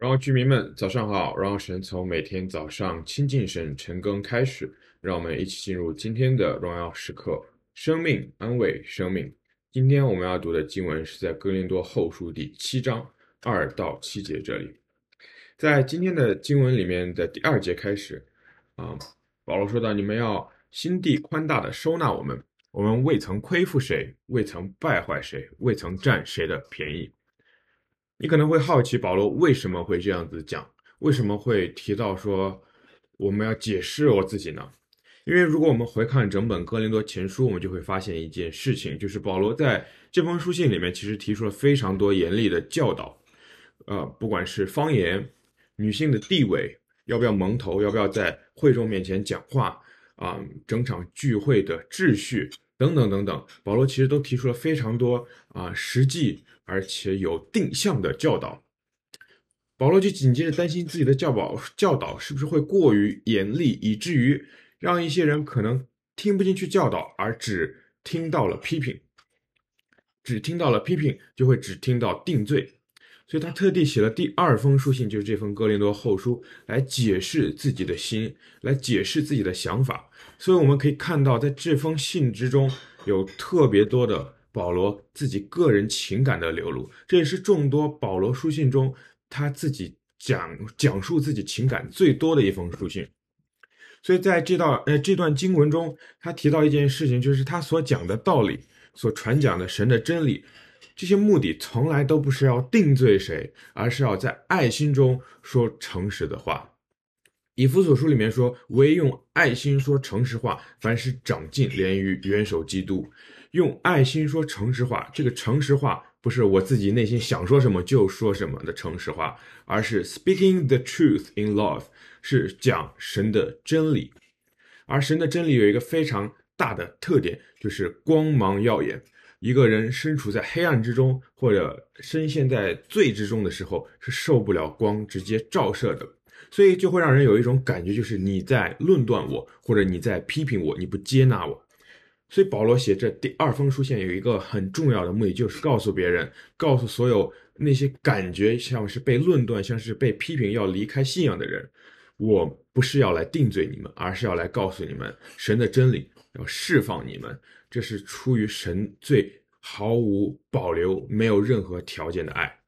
然后居民们早上好，让神从每天早上亲近神晨更开始，让我们一起进入今天的荣耀时刻，生命安慰生命。今天我们要读的经文是在哥林多后书第七章二到七节这里，在今天的经文里面的第二节开始，啊，保罗说到：你们要心地宽大的收纳我们，我们未曾亏负谁，未曾败坏谁，未曾占谁的便宜。你可能会好奇保罗为什么会这样子讲，为什么会提到说我们要解释我自己呢？因为如果我们回看整本哥林多前书，我们就会发现一件事情，就是保罗在这封书信里面其实提出了非常多严厉的教导，呃，不管是方言、女性的地位、要不要蒙头、要不要在会众面前讲话啊、整场聚会的秩序等等等等，保罗其实都提出了非常多啊、实际。而且有定向的教导，保罗就紧接着担心自己的教保教导是不是会过于严厉，以至于让一些人可能听不进去教导，而只听到了批评，只听到了批评，就会只听到定罪。所以他特地写了第二封书信，就是这封哥林多后书，来解释自己的心，来解释自己的想法。所以我们可以看到，在这封信之中有特别多的。保罗自己个人情感的流露，这也是众多保罗书信中他自己讲讲述自己情感最多的一封书信。所以在这道呃这段经文中，他提到一件事情，就是他所讲的道理，所传讲的神的真理，这些目的从来都不是要定罪谁，而是要在爱心中说诚实的话。以弗所书里面说：“唯用爱心说诚实话，凡事长进，连于元首基督。”用爱心说诚实话，这个诚实话不是我自己内心想说什么就说什么的诚实话，而是 speaking the truth in love，是讲神的真理。而神的真理有一个非常大的特点，就是光芒耀眼。一个人身处在黑暗之中，或者深陷在罪之中的时候，是受不了光直接照射的，所以就会让人有一种感觉，就是你在论断我，或者你在批评我，你不接纳我。所以保罗写这第二封书信有一个很重要的目的，就是告诉别人，告诉所有那些感觉像是被论断、像是被批评要离开信仰的人，我不是要来定罪你们，而是要来告诉你们神的真理，要释放你们，这是出于神最毫无保留、没有任何条件的爱。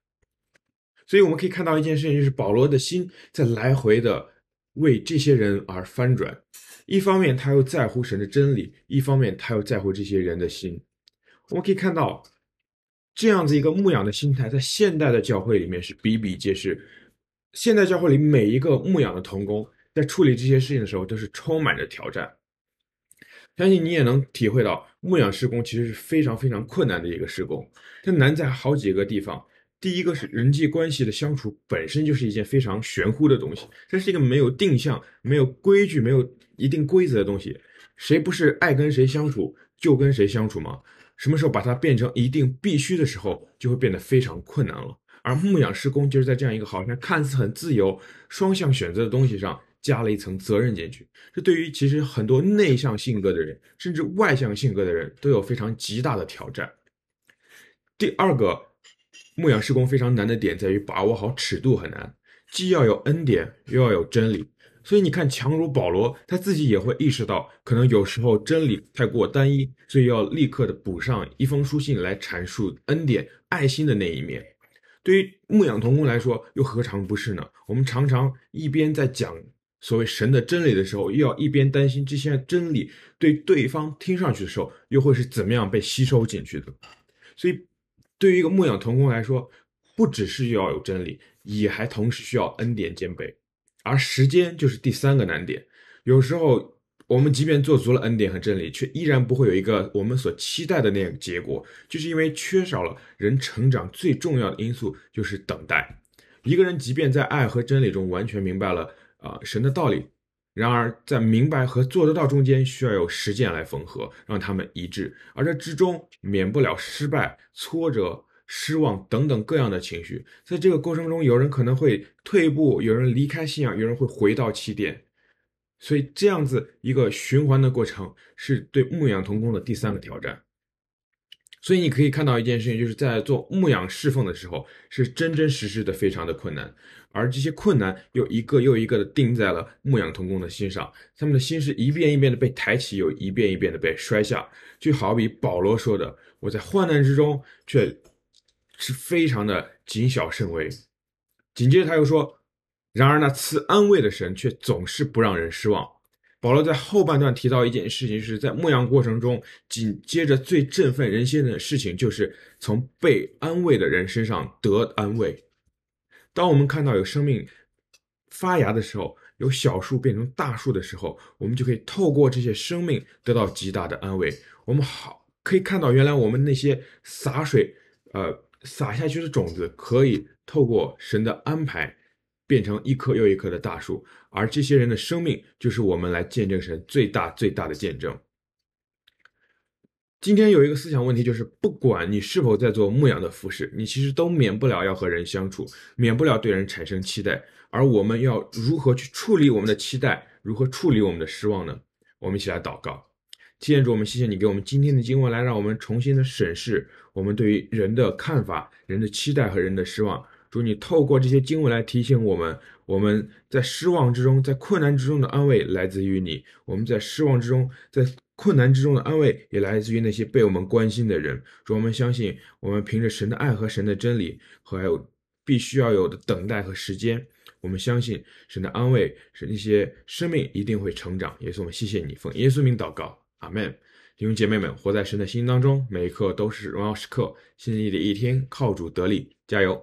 所以我们可以看到一件事情，就是保罗的心在来回的为这些人而翻转。一方面，他又在乎神的真理；一方面，他又在乎这些人的心。我们可以看到，这样子一个牧养的心态，在现代的教会里面是比比皆是。现代教会里每一个牧养的童工，在处理这些事情的时候，都是充满着挑战。相信你也能体会到，牧养施工其实是非常非常困难的一个施工。它难在好几个地方。第一个是人际关系的相处本身就是一件非常玄乎的东西，这是一个没有定向、没有规矩、没有一定规则的东西。谁不是爱跟谁相处就跟谁相处吗？什么时候把它变成一定必须的时候，就会变得非常困难了。而牧养事工就是在这样一个好像看似很自由、双向选择的东西上加了一层责任进去。这对于其实很多内向性格的人，甚至外向性格的人都有非常极大的挑战。第二个。牧养事工非常难的点在于把握好尺度很难，既要有恩典，又要有真理。所以你看，强如保罗，他自己也会意识到，可能有时候真理太过单一，所以要立刻的补上一封书信来阐述恩典、爱心的那一面。对于牧养同工来说，又何尝不是呢？我们常常一边在讲所谓神的真理的时候，又要一边担心这些真理对对方听上去的时候，又会是怎么样被吸收进去的。所以。对于一个牧养同工来说，不只是要有真理，也还同时需要恩典兼备，而时间就是第三个难点。有时候我们即便做足了恩典和真理，却依然不会有一个我们所期待的那个结果，就是因为缺少了人成长最重要的因素，就是等待。一个人即便在爱和真理中完全明白了啊、神的道理，然而在明白和做得到中间，需要有实践来缝合，让他们一致。而这之中免不了失败、挫折、失望等等各样的情绪。在这个过程中，有人可能会退步，有人离开信仰，有人会回到起点。所以，这样子一个循环的过程，是对牧养同工的第三个挑战。所以你可以看到一件事情，就是在做牧养侍奉的时候，是真真实实的非常的困难，而这些困难又一个又一个的钉在了牧养同工的心上，他们的心是一遍一遍的被抬起，又一遍一遍的被摔下，就好比保罗说的：“我在患难之中，却是非常的谨小慎微。”紧接着他又说：“然而那赐安慰的神，却总是不让人失望。”保罗在后半段提到一件事情，是在牧羊过程中，紧接着最振奋人心的事情，就是从被安慰的人身上得安慰。当我们看到有生命发芽的时候，有小树变成大树的时候，我们就可以透过这些生命得到极大的安慰。我们好可以看到，原来我们那些洒水，呃，洒下去的种子，可以透过神的安排。变成一棵又一棵的大树，而这些人的生命就是我们来见证神最大最大的见证。今天有一个思想问题，就是不管你是否在做牧养的服事，你其实都免不了要和人相处，免不了对人产生期待。而我们要如何去处理我们的期待，如何处理我们的失望呢？我们一起来祷告，亲爱的主，我们谢谢你给我们今天的经文，来让我们重新的审视我们对于人的看法、人的期待和人的失望。主，你透过这些经文来提醒我们，我们在失望之中，在困难之中的安慰来自于你；我们在失望之中，在困难之中的安慰也来自于那些被我们关心的人。主，我们相信，我们凭着神的爱和神的真理，和还有必须要有的等待和时间，我们相信神的安慰，使那些生命一定会成长。耶稣，我们谢谢你，奉耶稣名祷告，阿门。弟兄姐妹们，活在神的心当中，每一刻都是荣耀时刻。新的一天，靠主得力，加油！